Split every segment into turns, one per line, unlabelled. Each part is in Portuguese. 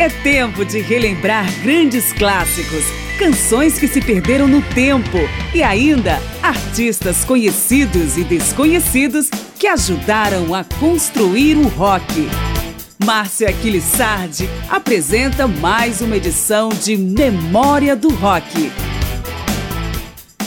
É tempo de relembrar grandes clássicos, canções que se perderam no tempo e ainda artistas conhecidos e desconhecidos que ajudaram a construir o rock. Márcia Aquilissardi apresenta mais uma edição de Memória do Rock.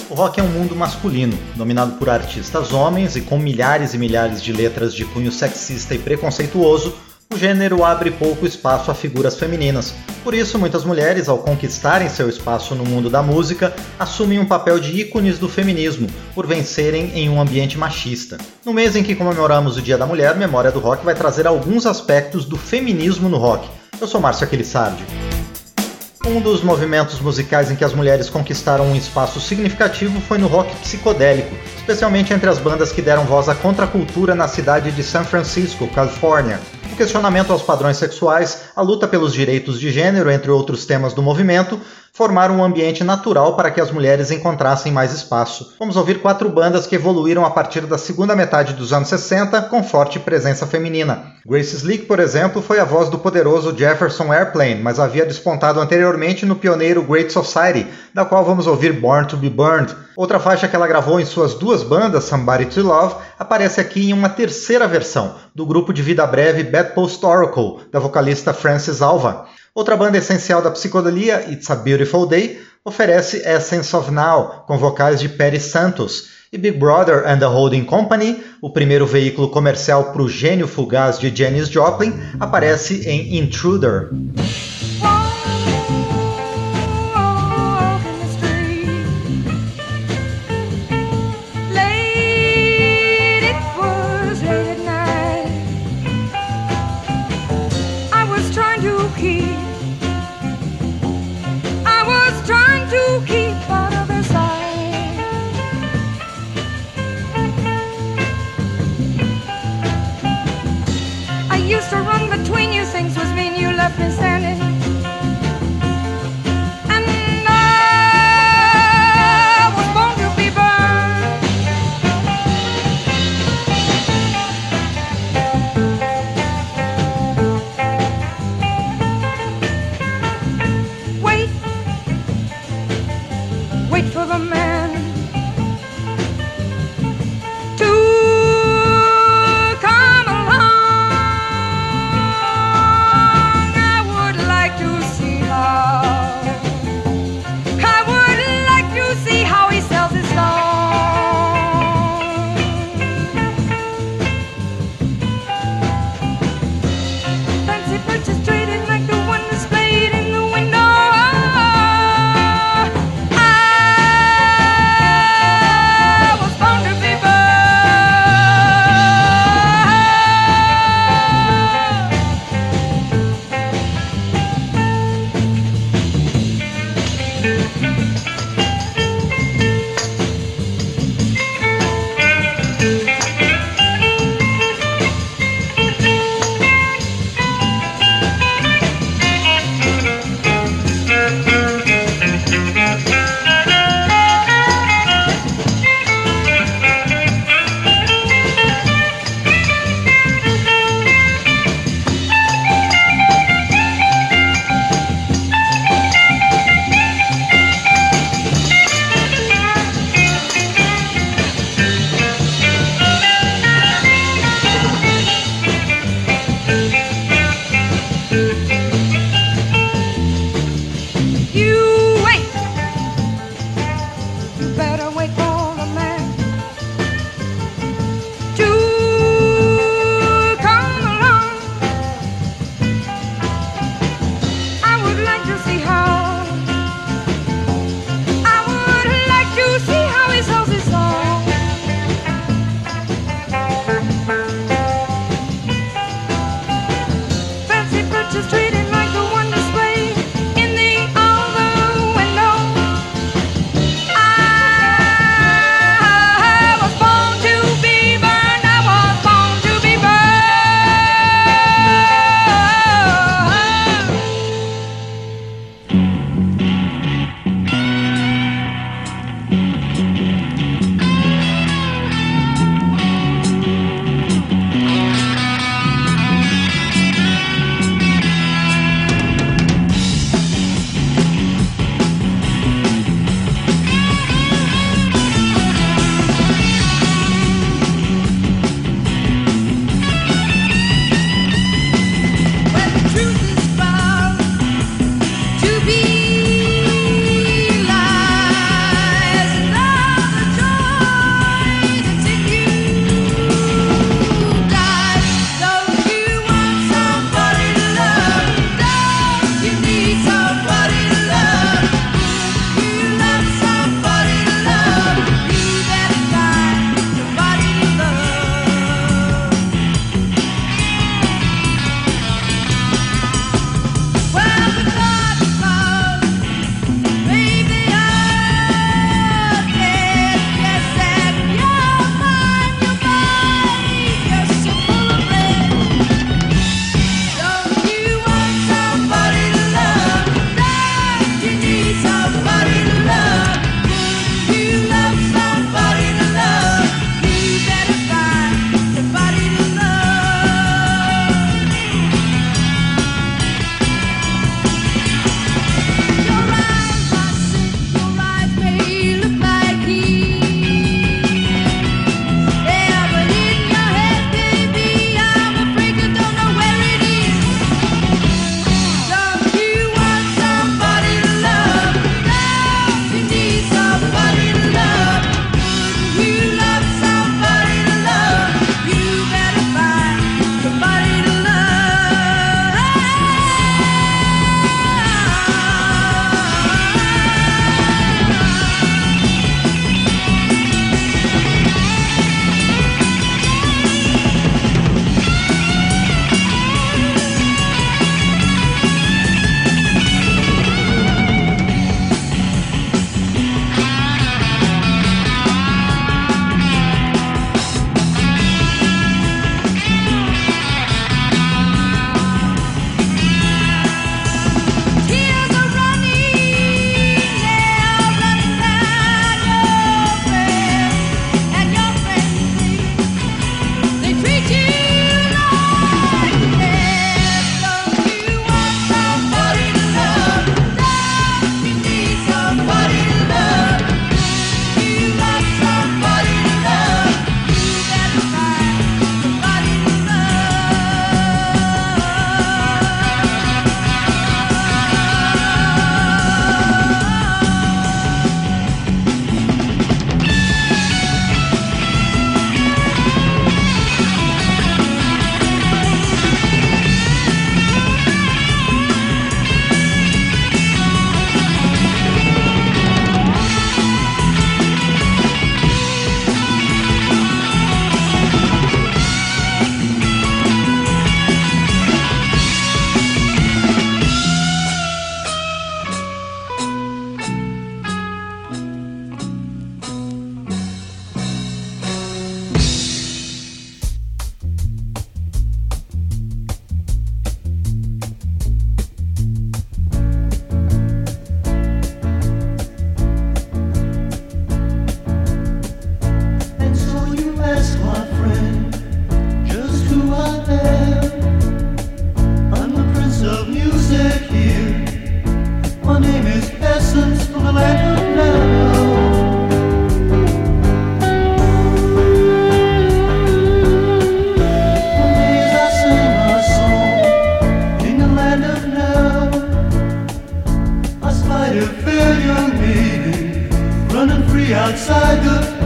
O rock é um mundo masculino, dominado por artistas homens e com milhares e milhares de letras de cunho sexista e preconceituoso o gênero abre pouco espaço a figuras femininas. Por isso, muitas mulheres, ao conquistarem seu espaço no mundo da música, assumem um papel de ícones do feminismo, por vencerem em um ambiente machista. No mês em que comemoramos o Dia da Mulher, Memória do Rock vai trazer alguns aspectos do feminismo no rock. Eu sou Márcio Aquilissardi. Um dos movimentos musicais em que as mulheres conquistaram um espaço significativo foi no rock psicodélico, especialmente entre as bandas que deram voz à contracultura na cidade de San Francisco, Califórnia o questionamento aos padrões sexuais, a luta pelos direitos de gênero, entre outros temas do movimento, formaram um ambiente natural para que as mulheres encontrassem mais espaço. Vamos ouvir quatro bandas que evoluíram a partir da segunda metade dos anos 60 com forte presença feminina. Grace Slick, por exemplo, foi a voz do poderoso Jefferson Airplane, mas havia despontado anteriormente no pioneiro Great Society, da qual vamos ouvir Born to be Burned. Outra faixa que ela gravou em suas duas bandas, Somebody to Love, aparece aqui em uma terceira versão, do grupo de vida breve Bedpost Oracle, da vocalista Frances Alva. Outra banda essencial da psicodelia, It's a Beautiful Day, oferece Essence of Now, com vocais de Perry Santos, e Big Brother and the Holding Company, o primeiro veículo comercial para o gênio fugaz de Janis Joplin, aparece em Intruder.
outside the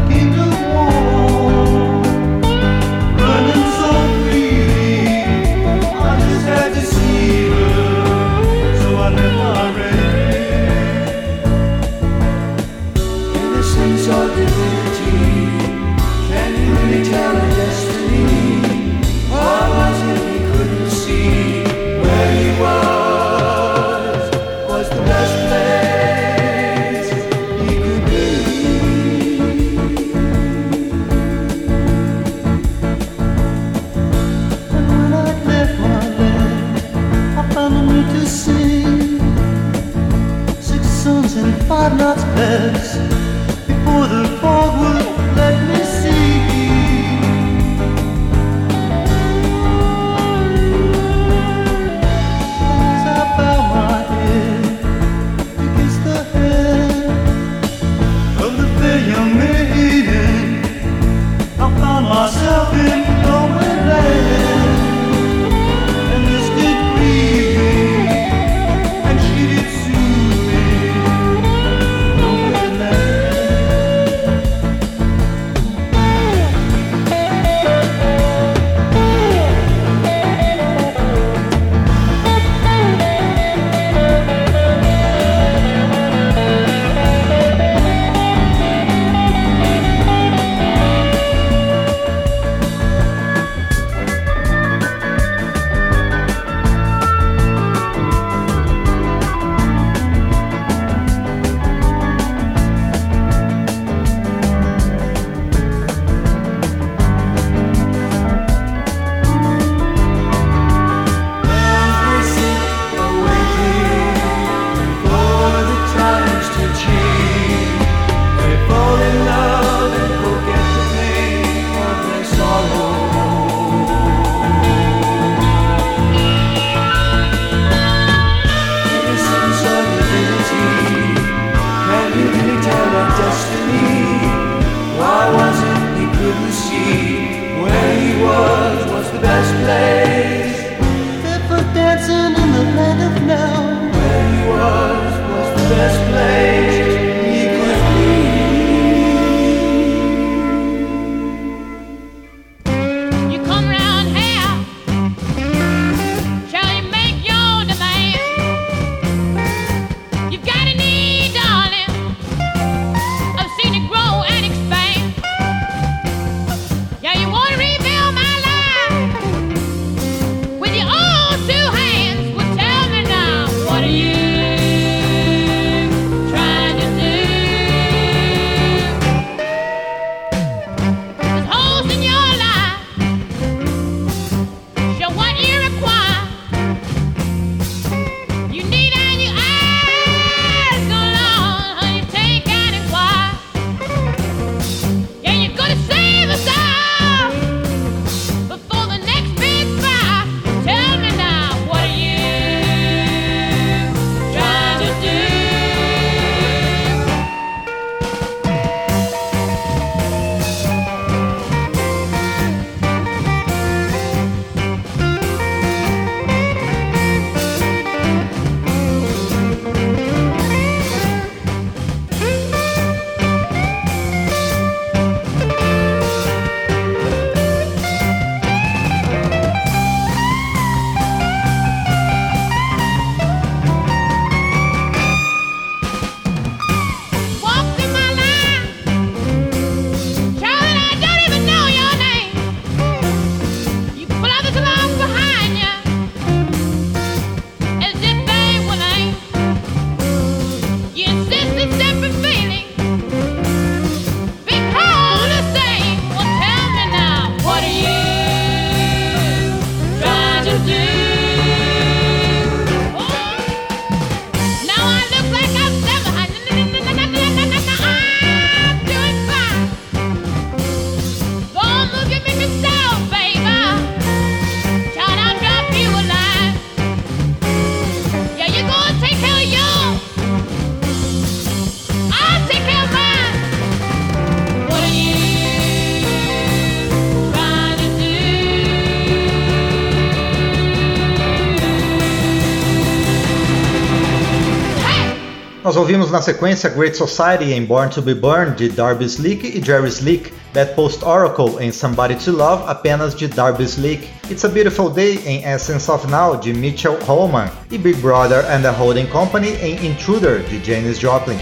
Nós ouvimos na sequência Great Society em Born to Be Burned de Darby Slick e Jerry Slick, Post Oracle em Somebody to Love apenas de Darby Slick, It's a Beautiful Day em Essence of Now de Mitchell Holman. E Big Brother and the Holding Company em Intruder de Janis Joplin.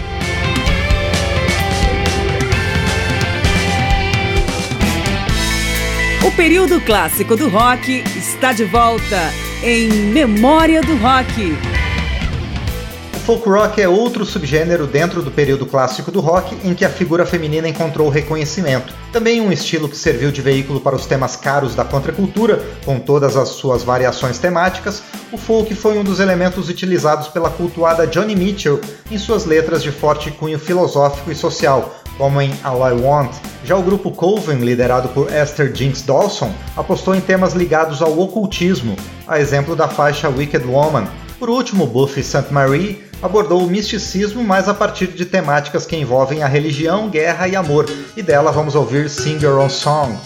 O período clássico do rock está de volta em Memória do Rock
folk rock é outro subgênero dentro do período clássico do rock em que a figura feminina encontrou reconhecimento. Também um estilo que serviu de veículo para os temas caros da contracultura, com todas as suas variações temáticas, o folk foi um dos elementos utilizados pela cultuada Johnny Mitchell em suas letras de forte cunho filosófico e social, como em All I Want. Já o grupo Coven, liderado por Esther Jinx Dawson, apostou em temas ligados ao ocultismo, a exemplo da faixa Wicked Woman, por último, Buffy St. Marie abordou o misticismo, mas a partir de temáticas que envolvem a religião, guerra e amor, e dela vamos ouvir Sing Your Own Song.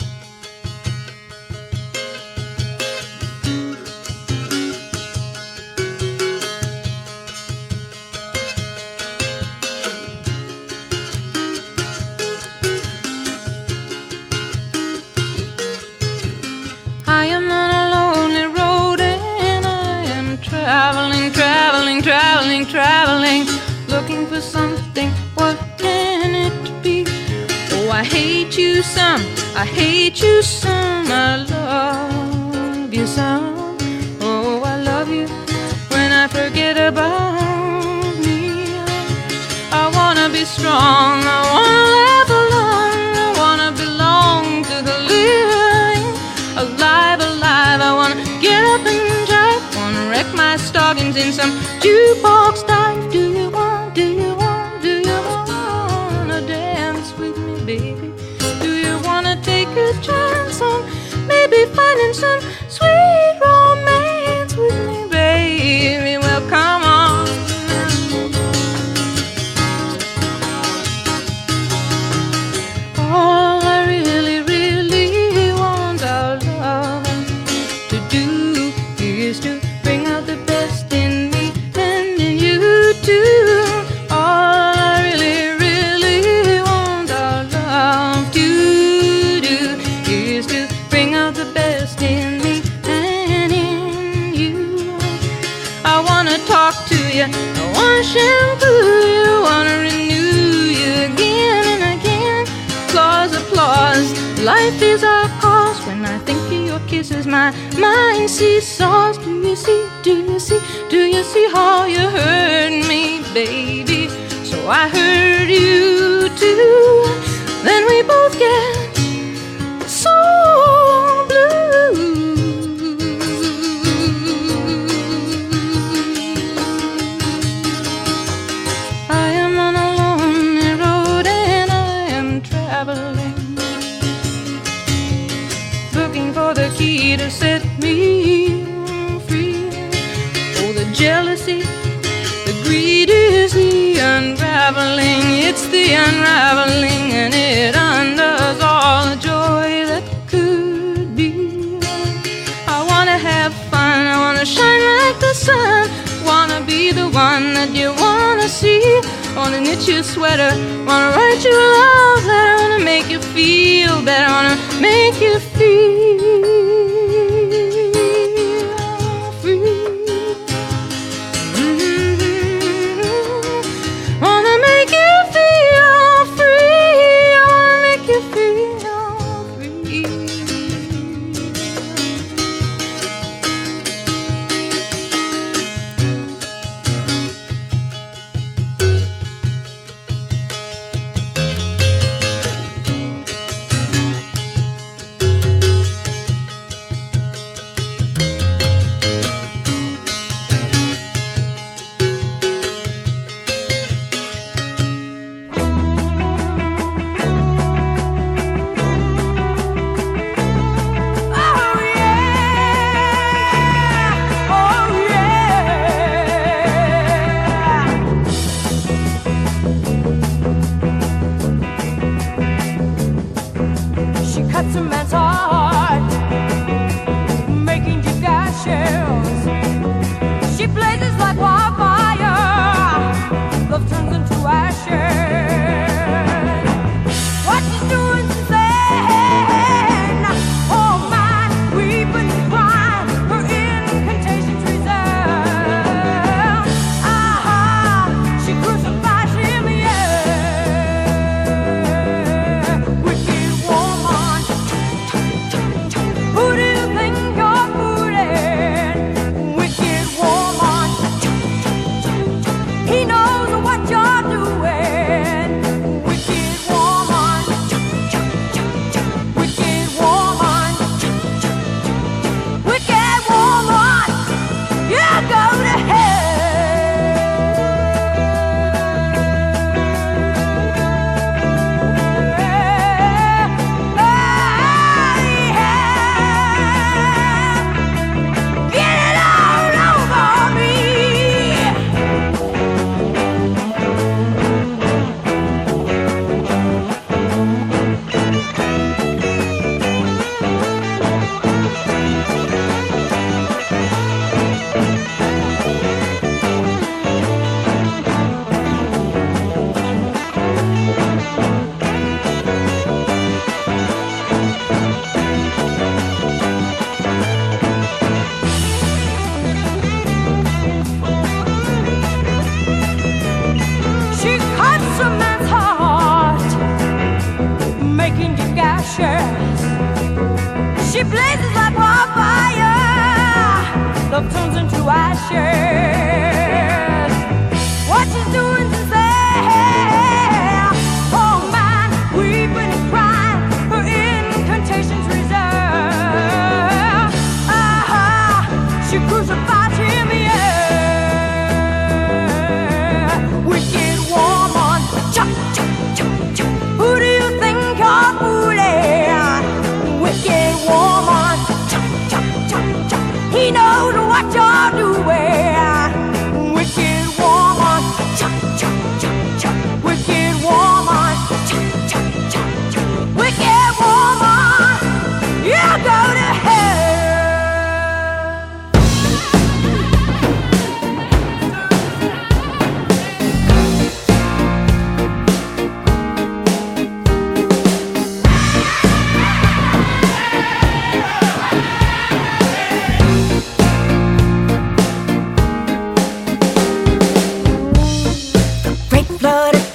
but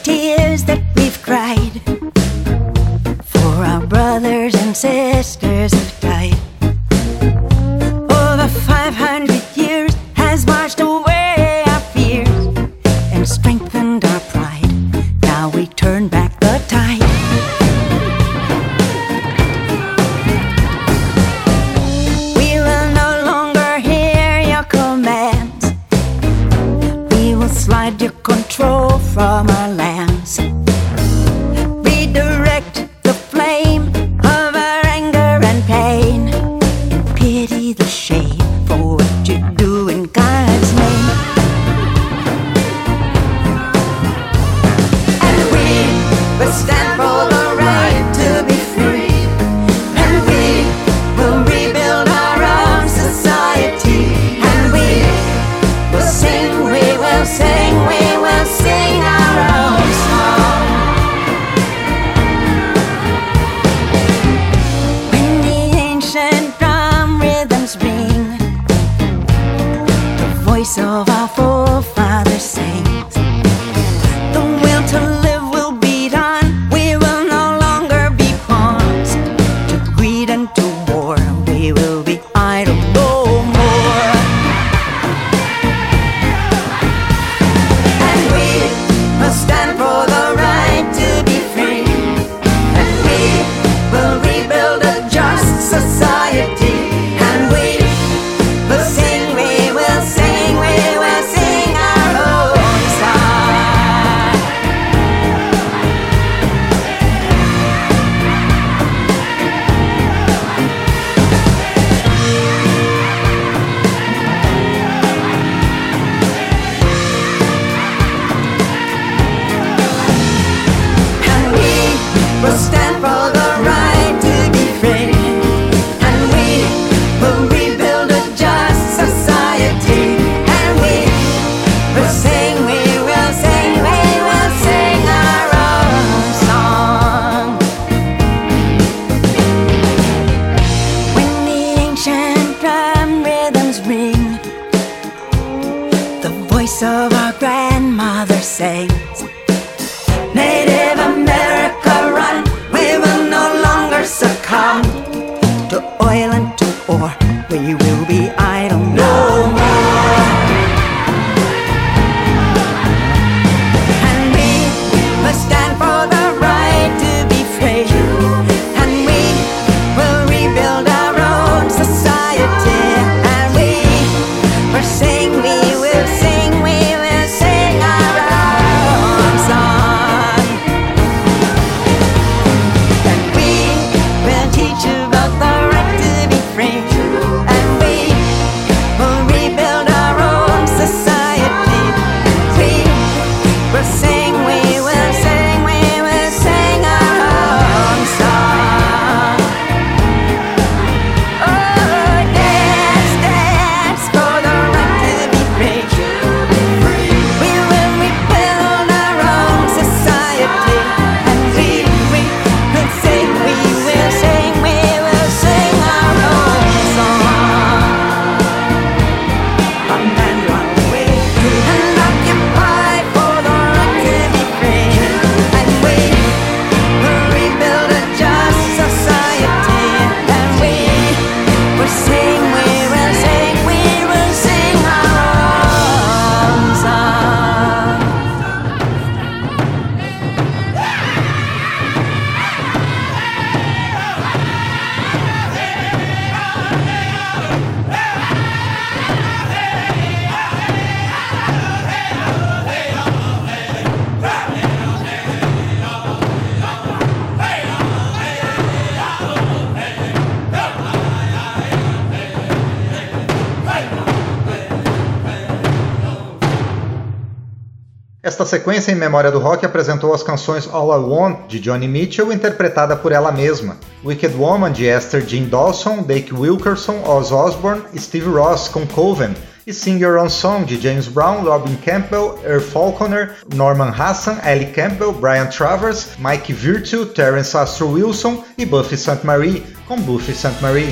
Esta sequência em memória do rock apresentou as canções All I Want de Johnny Mitchell, interpretada por ela mesma, Wicked Woman de Esther Jean Dawson, Dake Wilkerson, Oz Osbourne, Steve Ross com Coven e Sing Your Own Song de James Brown, Robin Campbell, Earl Falconer, Norman Hassan, Ellie Campbell, Brian Travers, Mike Virtue, Terence Astro Wilson e Buffy St. Marie com Buffy St. Marie.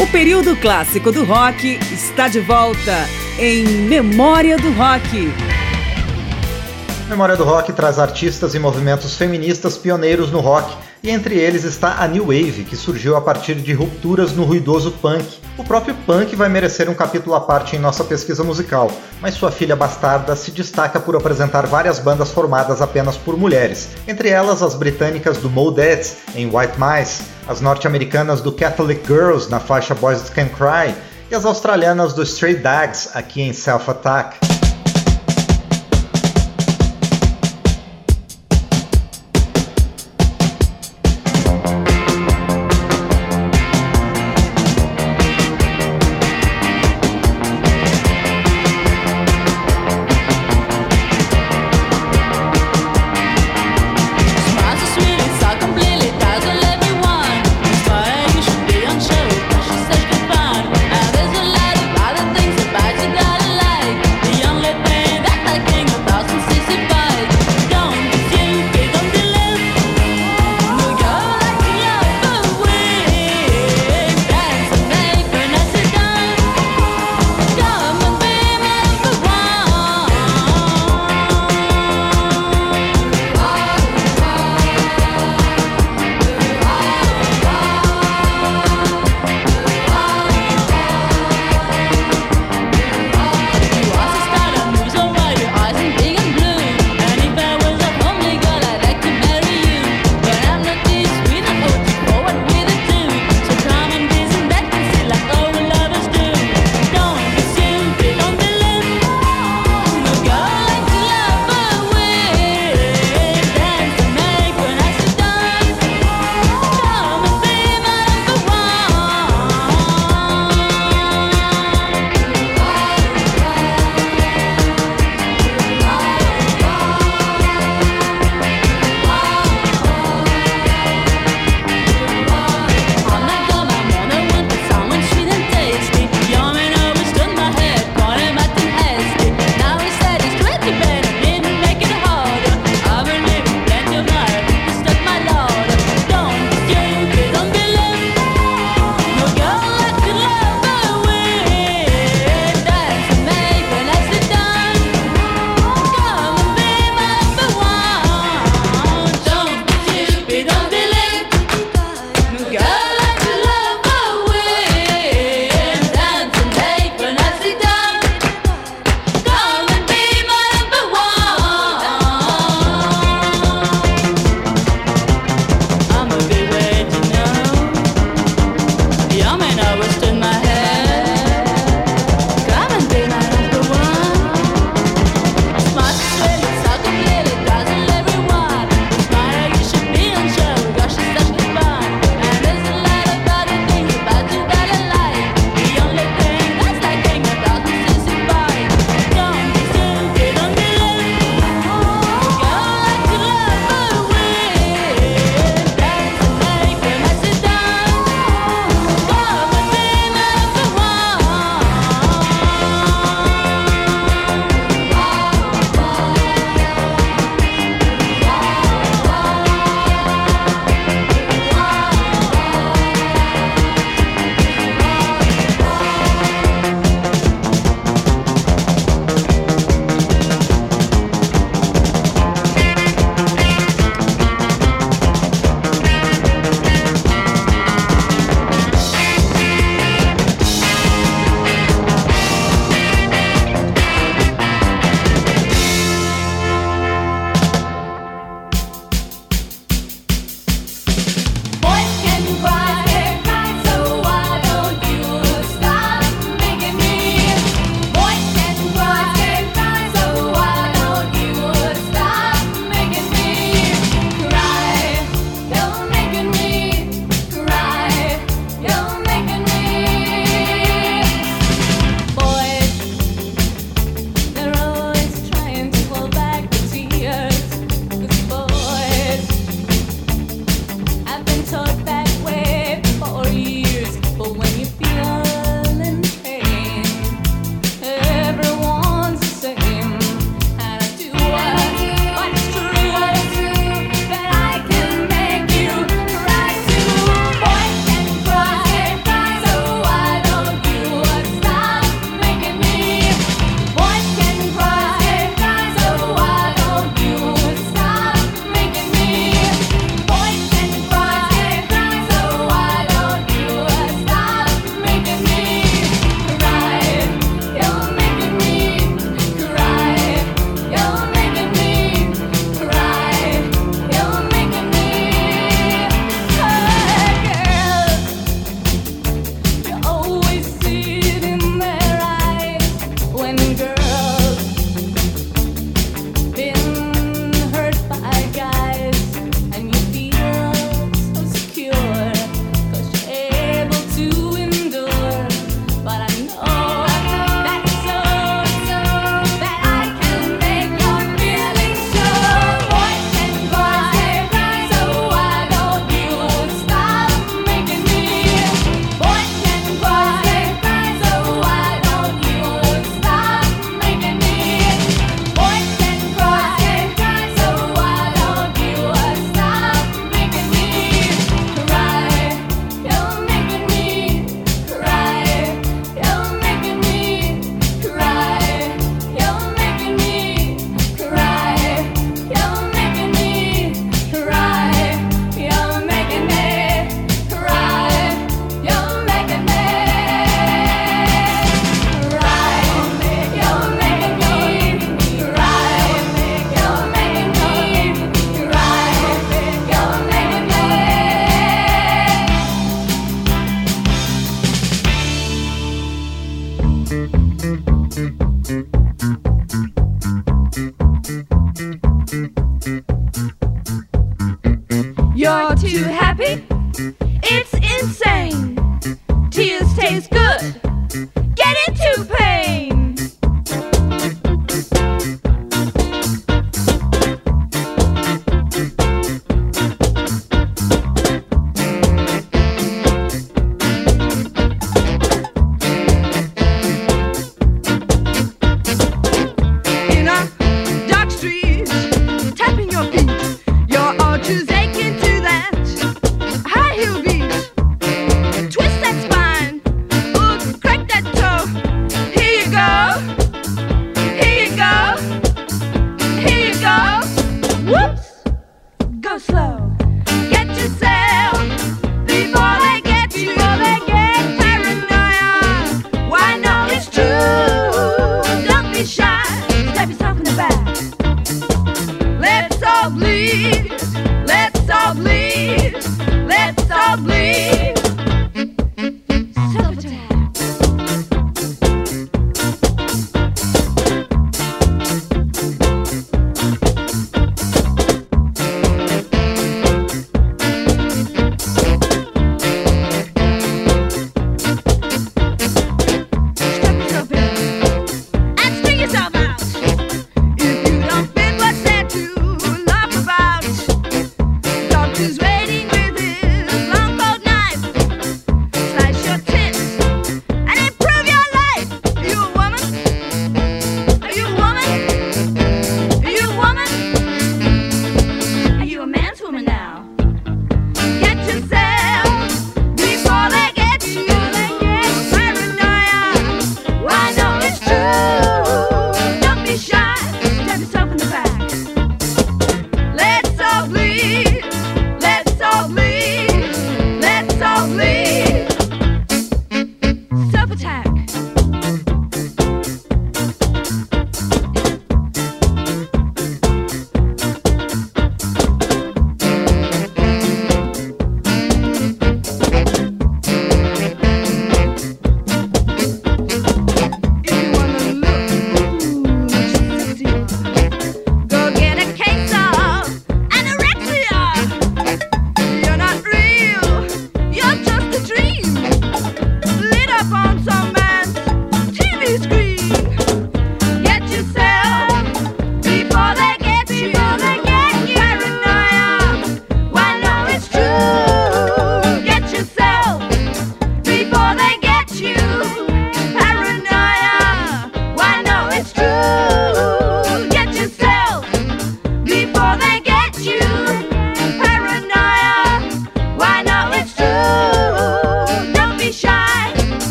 O período clássico do rock está de volta em Memória do Rock.
Memória do Rock traz artistas e movimentos feministas pioneiros no rock, e entre eles está a New Wave, que surgiu a partir de rupturas no ruidoso punk. O próprio punk vai merecer um capítulo à parte em nossa pesquisa musical, mas sua filha bastarda se destaca por apresentar várias bandas formadas apenas por mulheres, entre elas as britânicas do Modettes em White Mice, as norte-americanas do Catholic Girls na faixa Boys Can Cry e as australianas do Stray Dogs aqui em Self Attack.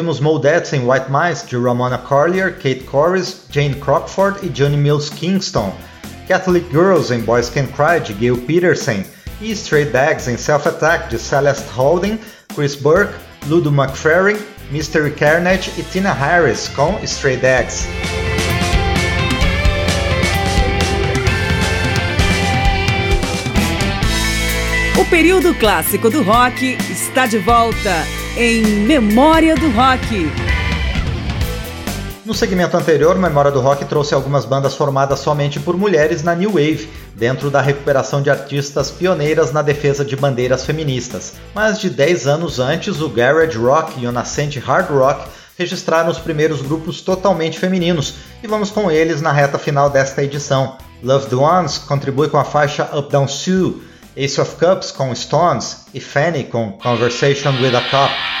Ouvimos Modettes em White Mice de Ramona Collier, Kate Corris, Jane Crockford e Johnny Mills Kingston, Catholic Girls em Boys Can Cry de Gail Peterson. E Stray Dags em Self Attack de Celeste Holding, Chris Burke, Ludo McFerrin, Mystery Carnage e Tina Harris com Stray Dags.
O período clássico do rock está de volta em Memória do Rock.
No segmento anterior, Memória do Rock trouxe algumas bandas formadas somente por mulheres na New Wave, dentro da recuperação de artistas pioneiras na defesa de bandeiras feministas. Mais de 10 anos antes, o garage rock e o nascente hard rock registraram os primeiros grupos totalmente femininos, e vamos com eles na reta final desta edição. Loved Ones contribui com a faixa Up Down Sue, Ace of Cups com Stones e Fanny com Conversation with a Cop.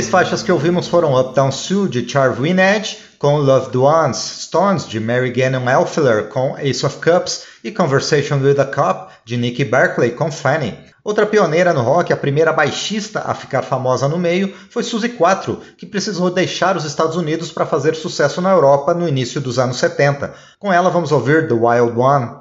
Três faixas que ouvimos foram Uptown Sue, de Charles Winedge, com Loved Ones, Stones, de Mary Gannon Elfler, com Ace of Cups, e Conversation with a Cop, de Nicky Berkeley, com Fanny. Outra pioneira no rock, a primeira baixista a ficar famosa no meio, foi Suzy Quatro, que precisou deixar os Estados Unidos para fazer sucesso na Europa no início dos anos 70. Com ela vamos ouvir The Wild One.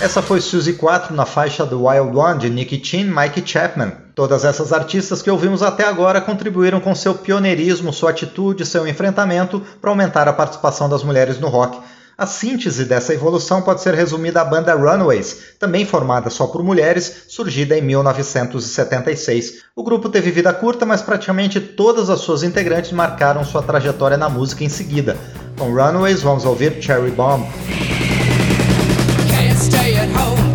Essa foi Suzy 4 na faixa do Wild One de Nicky Chin e Mike Chapman. Todas essas artistas que ouvimos até agora contribuíram com seu pioneirismo, sua atitude, seu enfrentamento para aumentar a participação das mulheres no rock. A síntese dessa evolução pode ser resumida à banda Runaways, também formada só por mulheres, surgida em 1976. O grupo teve vida curta, mas praticamente todas as suas integrantes marcaram sua trajetória na música em seguida. Com Runaways, vamos ouvir Cherry Bomb. John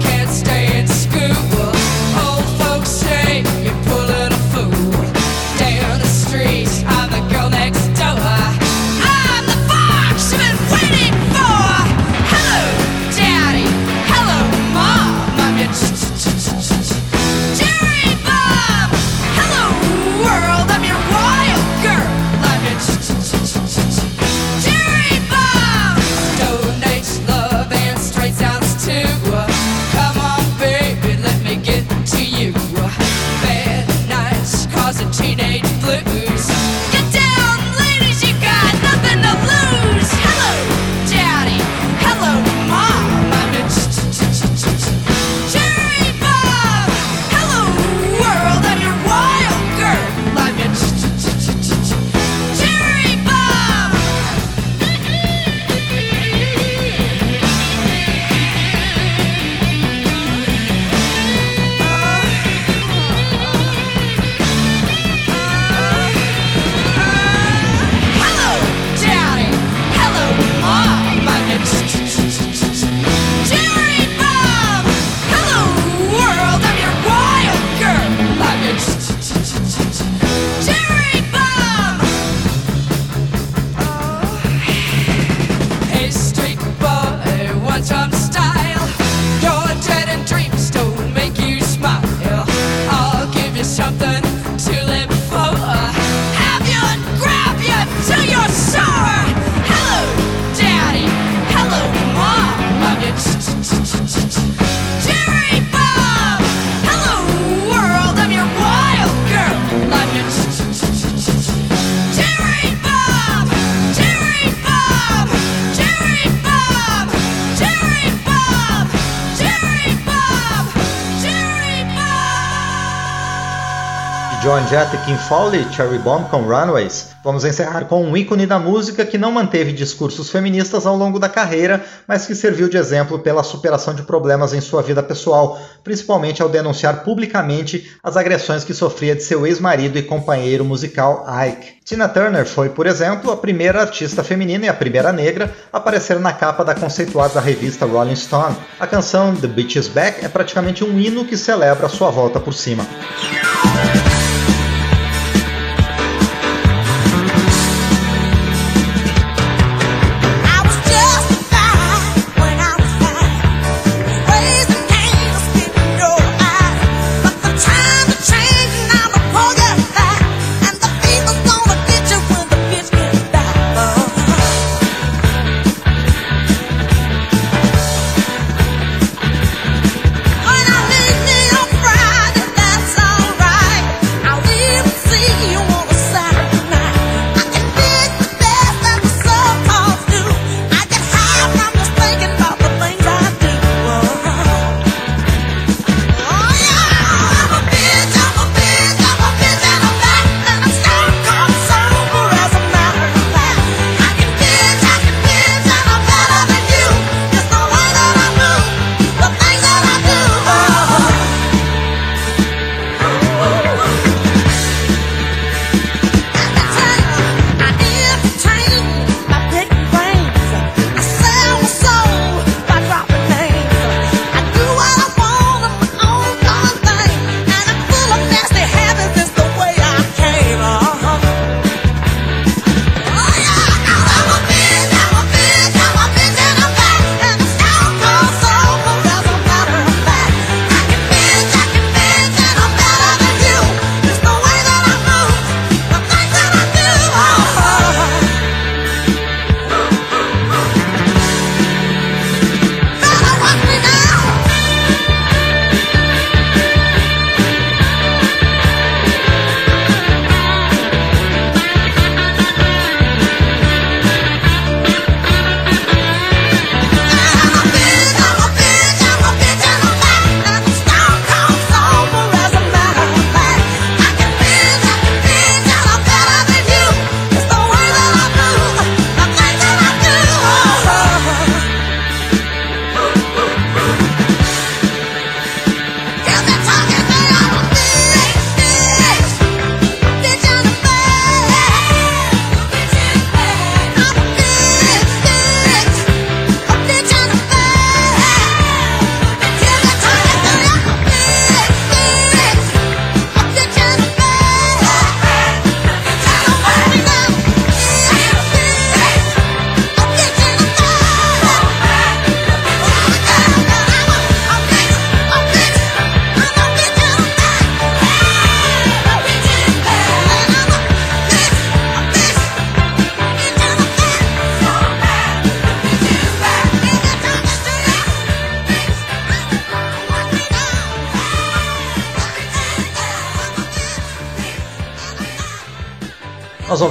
Kim Fowley, Cherry Bomb com Runaways. Vamos encerrar com um ícone da música que não manteve discursos feministas ao longo da carreira, mas que serviu de exemplo pela superação de problemas em sua vida pessoal, principalmente ao denunciar publicamente as agressões que sofria de seu ex-marido e companheiro musical Ike. Tina Turner foi, por exemplo, a primeira artista feminina e a primeira negra a aparecer na capa da conceituada revista Rolling Stone. A canção The Bitch Is Back é praticamente um hino que celebra sua volta por cima.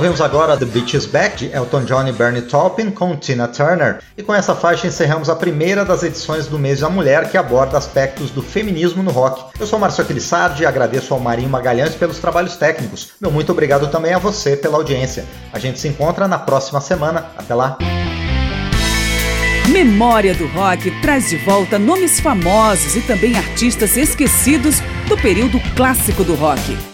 Ouvimos agora The Beach is Back de Elton John e Bernie Taupin com Tina Turner. E com essa faixa encerramos a primeira das edições do Mês da Mulher que aborda aspectos do feminismo no rock. Eu sou Márcio Aquilissardi e agradeço ao Marinho Magalhães pelos trabalhos técnicos. Meu muito obrigado também a você pela audiência. A gente se encontra na próxima semana. Até lá!
Memória do Rock traz de volta nomes famosos e também artistas esquecidos do período clássico do rock.